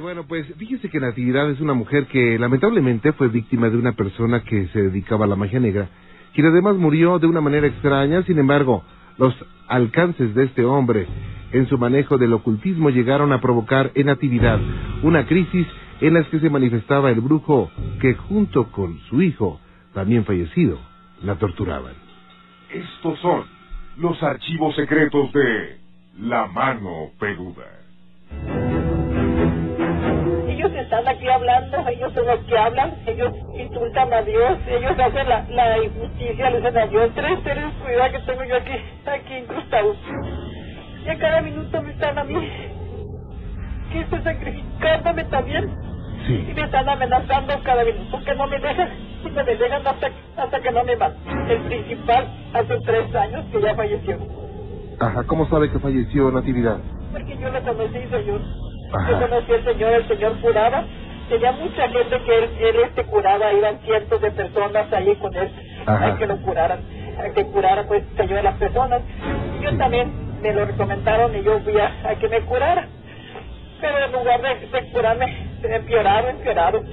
Bueno, pues fíjese que Natividad es una mujer que lamentablemente fue víctima de una persona que se dedicaba a la magia negra, quien además murió de una manera extraña, sin embargo, los alcances de este hombre en su manejo del ocultismo llegaron a provocar en Natividad una crisis en la que se manifestaba el brujo que junto con su hijo, también fallecido, la torturaban. Estos son los archivos secretos de La Mano Peluda. Hablando, ellos son los que hablan, ellos insultan a Dios, ellos hacen la, la injusticia, le dicen a Dios, tres seres de oscuridad que tengo yo aquí, aquí incrustados. Y a cada minuto me están a mí, que estoy sacrificándome también. Y me están amenazando cada minuto que no me dejan, y me dejan hasta, hasta que no me van. El principal hace tres años que ya falleció. Ajá, ¿cómo sabe que falleció Natividad? Porque yo lo conocí, señor. Ajá. Yo conocí al señor, el señor curaba. Tenía mucha gente que él, él este curaba, iban cientos de personas ahí con él, a que lo curaran, a que curara pues señor a las personas. Yo también me lo recomendaron y yo fui a, a que me curara. Pero en lugar de, de curarme, empeoraron, empeoraron.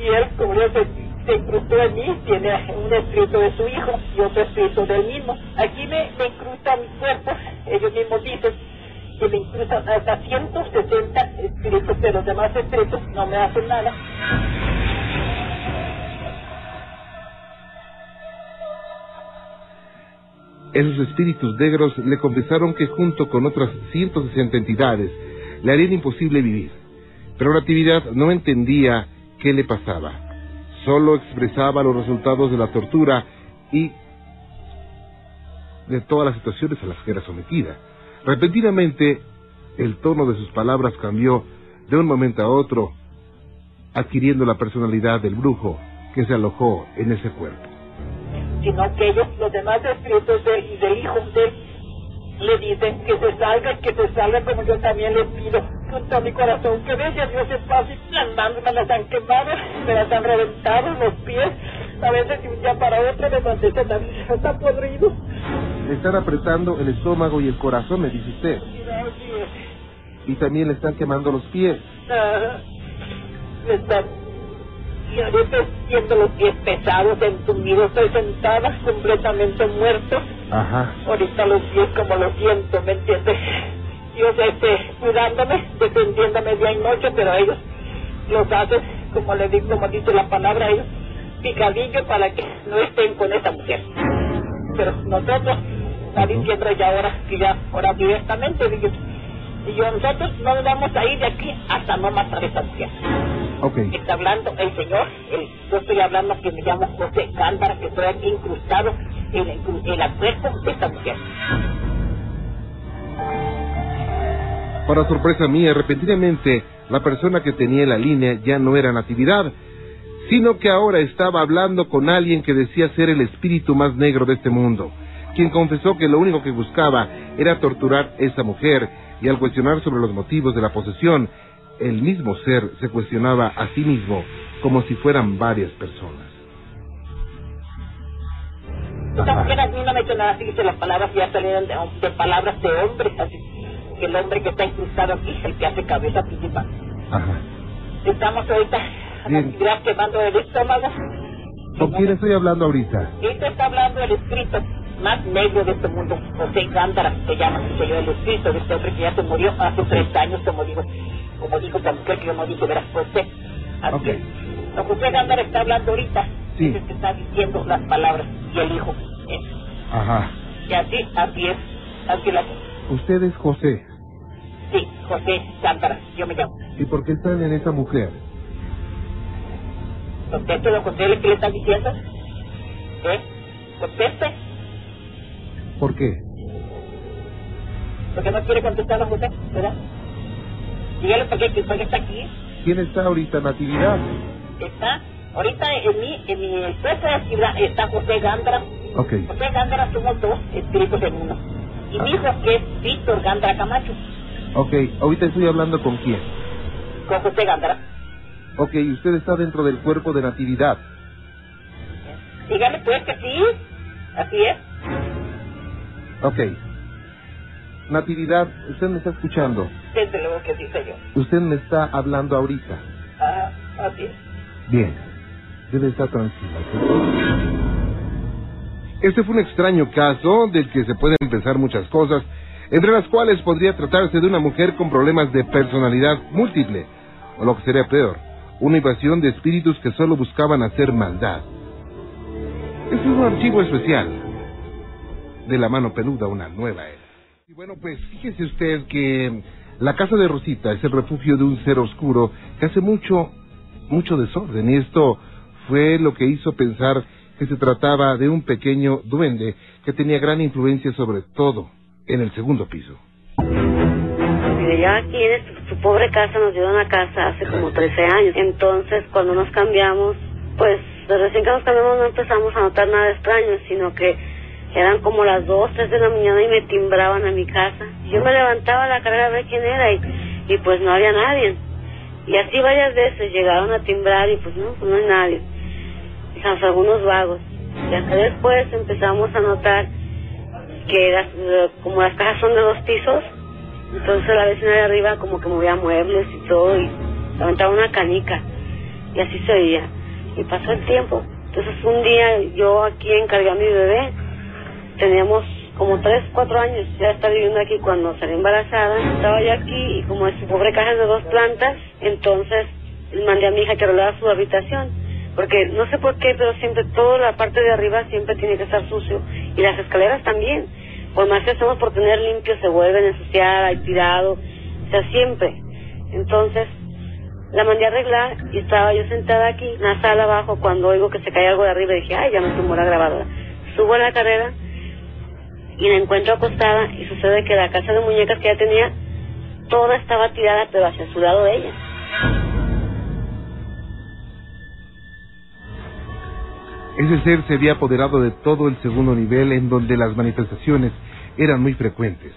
Y él, como yo se, se incrustó en mí, tiene un espíritu de su hijo y otro espíritu del mismo. Aquí me, me incrusta mi cuerpo, ellos mismos dicen que me incrustan hasta 160 pero los demás espíritus no me hacen nada. Esos espíritus negros le confesaron que junto con otras 160 entidades le harían imposible vivir. Pero Natividad no entendía qué le pasaba. Solo expresaba los resultados de la tortura y de todas las situaciones a las que era sometida. Repentinamente, el tono de sus palabras cambió de un momento a otro, adquiriendo la personalidad del brujo que se alojó en ese cuerpo. sino que ellos, los demás espíritus de, y del hijo de le dicen que se salga, que se salga como yo también le pido con todo mi corazón, que deje a Dios en paz y las manos me las han quemado, me las han reventado, los pies, a veces de un día para otro me mandé está, está podrido. Le están apretando el estómago y el corazón, me dice usted. Es. Y también le están quemando los pies. Ajá. Me están y ahorita siento los pies pesados, entumidos, estoy sentada completamente muerto. Ajá. Ahorita los pies como los siento, ¿me entiendes? Dios este, cuidándome, defendiéndome día y noche, pero ellos los hacen, como le digo, como dice la palabra, ellos picadillo para que no estén con esa mujer. Pero nosotros, está diciendo ya ahora, que ya, ahora directamente, digo, y yo, nosotros no nos vamos a ir de aquí hasta no matar a esa mujer. Ok. Está hablando el señor, el- yo estoy hablando que me llamo José Cándara, que estoy aquí incrustado en el, en cuerpo de esta mujer. Para sorpresa mía, repentinamente, la persona que tenía en la línea ya no era Natividad, sino que ahora estaba hablando con alguien que decía ser el espíritu más negro de este mundo, quien confesó que lo único que buscaba era torturar a esa mujer, y al cuestionar sobre los motivos de la posesión, el mismo ser se cuestionaba a sí mismo como si fueran varias personas. Mí no me nada, así que las palabras ya salieron de, de palabras de hombre, así que el hombre que está incrustado aquí es el que hace cabeza principal. Ajá. Estamos ahorita Bien. quemando el estómago. ¿Con quién estoy hablando ahorita? Esto está hablando el espíritu más negro de este mundo, José Gándara, se llama, se yo, el espíritu de este hombre que ya se murió hace tres años, como digo, como dijo esta mujer que yo no dije, verás, José. Así Ok. es. Don José Gándara está hablando ahorita, Sí. es el que está diciendo las palabras, y el hijo. eh, Ajá. Y así, así es, así la Usted es José. Sí, José Gándara, yo me llamo. ¿Y por qué están en esa mujer? Conteste, don José, ¿qué le está diciendo? ¿Eh? Conteste, ¿Por qué? porque no quiere contestar don José, ¿verdad? Dígale por qué, por qué está aquí. ¿Quién está ahorita, Natividad? Está, ahorita en mi, en mi puesto de actividad está José Gándara. Ok. José Gándara somos dos espíritus en uno. Y mi hijo que es Víctor Gándara Camacho, Ok, ahorita estoy hablando con quién. con José Gándara. Ok, usted está dentro del cuerpo de Natividad. Dígale pues que sí, así es. Ok. Natividad, usted me está escuchando. Desde luego que sí, señor. Usted me está hablando ahorita. Ah, así es. Bien, debe estar tranquila. Este fue un extraño caso del que se pueden pensar muchas cosas, entre las cuales podría tratarse de una mujer con problemas de personalidad múltiple, o lo que sería peor, una invasión de espíritus que solo buscaban hacer maldad. Este es un archivo especial de la mano peluda, una nueva era. Y bueno, pues fíjese usted que la casa de Rosita es el refugio de un ser oscuro que hace mucho, mucho desorden, y esto fue lo que hizo pensar que se trataba de un pequeño duende que tenía gran influencia sobre todo en el segundo piso. Ya aquí en su pobre casa nos dio una casa hace como 13 años. Entonces, cuando nos cambiamos, pues recién que nos cambiamos no empezamos a notar nada extraño, sino que eran como las 2, 3 de la mañana y me timbraban a mi casa. Yo me levantaba a la carrera a ver quién era y, y pues no había nadie. Y así varias veces llegaron a timbrar y pues no, pues no hay nadie. Quizás algunos vagos. Y hasta después empezamos a notar que las, eh, como las casas son de dos pisos, entonces la vecina de arriba como que movía muebles y todo y levantaba una canica y así se oía. Y pasó el tiempo. Entonces un día yo aquí encargué a mi bebé, teníamos como tres, cuatro años, ya estaba viviendo aquí cuando salí embarazada, estaba yo aquí y como es pobre casa es de dos plantas, entonces mandé a mi hija que arreglara su habitación, porque no sé por qué, pero siempre toda la parte de arriba siempre tiene que estar sucio y las escaleras también, por más que hacemos por tener limpio se vuelven a ensuciar, hay tirado, o sea, siempre. Entonces, la mandé a arreglar y estaba yo sentada aquí en la sala abajo cuando oigo que se cae algo de arriba y dije, ay, ya me tumbó la grabadora. Subo a la carrera y la encuentro acostada y sucede que la casa de muñecas que ella tenía, toda estaba tirada pero hacia su lado de ella. Ese ser se había apoderado de todo el segundo nivel en donde las manifestaciones eran muy frecuentes.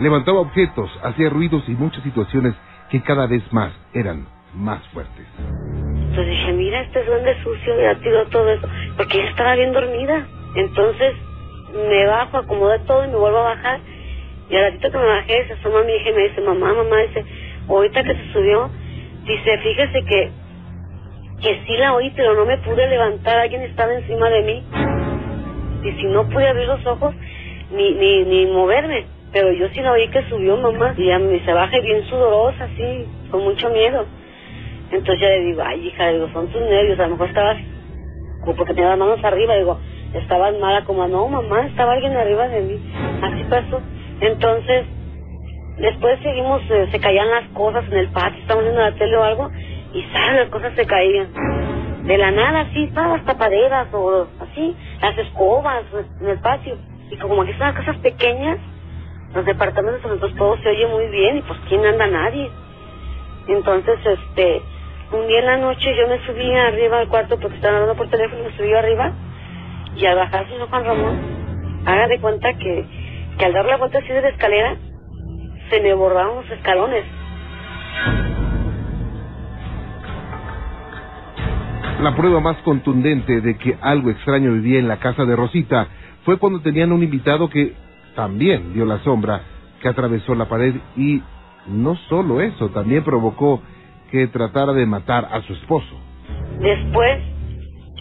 Levantaba objetos, hacía ruidos y muchas situaciones que cada vez más eran más fuertes. Entonces dije, mira, este duende sucio ya tiró todo eso, porque ella estaba bien dormida. Entonces me bajo, acomodo todo y me vuelvo a bajar. Y al ratito que me bajé, se asoma mi hija y me dice, mamá, mamá, dice, ahorita que se subió, dice, fíjese que, que sí la oí, pero no me pude levantar, alguien estaba encima de mí. Y si no pude abrir los ojos, ni, ni, ni moverme. Pero yo sí la oí que subió, mamá. Y ya me se baja bien sudorosa, así, con mucho miedo. Entonces ya le digo, ay hija, digo, son tus nervios, a lo mejor estabas, como porque tenía las manos arriba, digo, estabas mala, como, no mamá, estaba alguien arriba de mí, así pasó. Entonces, después seguimos, eh, se caían las cosas en el patio, estábamos viendo la tele o algo, y ¿sabes? las cosas se caían. De la nada, así, todas las tapaderas o así, las escobas en el patio. Y como aquí son las casas pequeñas, los departamentos, entonces todo se oye muy bien, y pues ¿quién anda? Nadie. Entonces, este, un día en la noche yo me subí arriba al cuarto porque estaban hablando por teléfono, me subí arriba y al bajar señor Juan Ramón, haga de cuenta que, que al dar la vuelta así de la escalera, se me borraron los escalones. La prueba más contundente de que algo extraño vivía en la casa de Rosita fue cuando tenían un invitado que también vio la sombra que atravesó la pared y no solo eso, también provocó que tratara de matar a su esposo. Después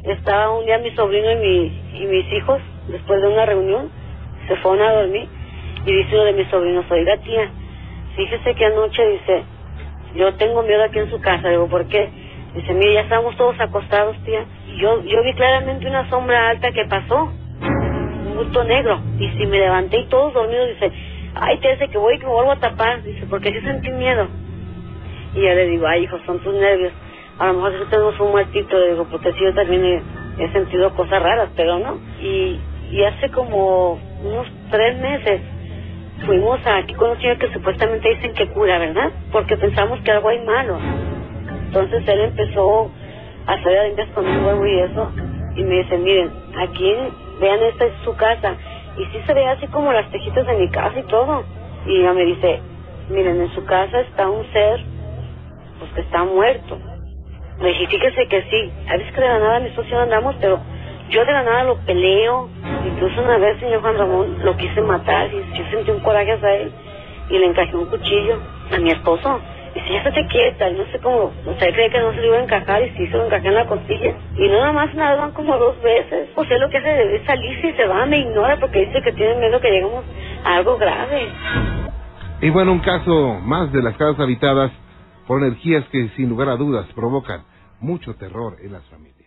estaba un día mi sobrino y, mi, y mis hijos, después de una reunión, se fueron a dormir y dice uno de mis sobrinos, oiga tía, fíjese que anoche dice, yo tengo miedo aquí en su casa, digo, ¿por qué? Dice, mire, ya estábamos todos acostados, tía, y yo, yo vi claramente una sombra alta que pasó, un bulto negro, y si me levanté y todos dormidos, dice, ay, tía, dice que voy y que me vuelvo a tapar, dice, porque sí sentí miedo. Y yo le digo, ay, hijo, son tus nervios. A lo mejor si tenemos un muertito, digo, porque sí, yo también he, he sentido cosas raras, pero no. Y, y hace como unos tres meses fuimos a aquí con un señor que supuestamente dicen que cura, ¿verdad? Porque pensamos que algo hay malo. Entonces él empezó a adentras con un huevo y eso. Y me dice, miren, aquí, vean, esta es su casa. Y sí se ve así como las tejitas de mi casa y todo. Y ella me dice, miren, en su casa está un ser pues que está muerto. Dije, fíjese que sí, a veces que de la nada mi socio andamos, pero yo de la nada lo peleo. Incluso una vez, señor Juan Ramón, lo quise matar y yo sentí un coraje hacia él. y le encajé un cuchillo a mi esposo. Y si ya estate quieta, y no sé cómo, sea, creía que no se le iba a encajar y sí se lo encajé en la costilla. Y no nada más nada, van como dos veces. O sea, lo que hace es salirse y se va, me ignora porque dice que tiene miedo que lleguemos a algo grave. Y bueno, un caso más de las casas habitadas por energías que sin lugar a dudas provocan mucho terror en las familias.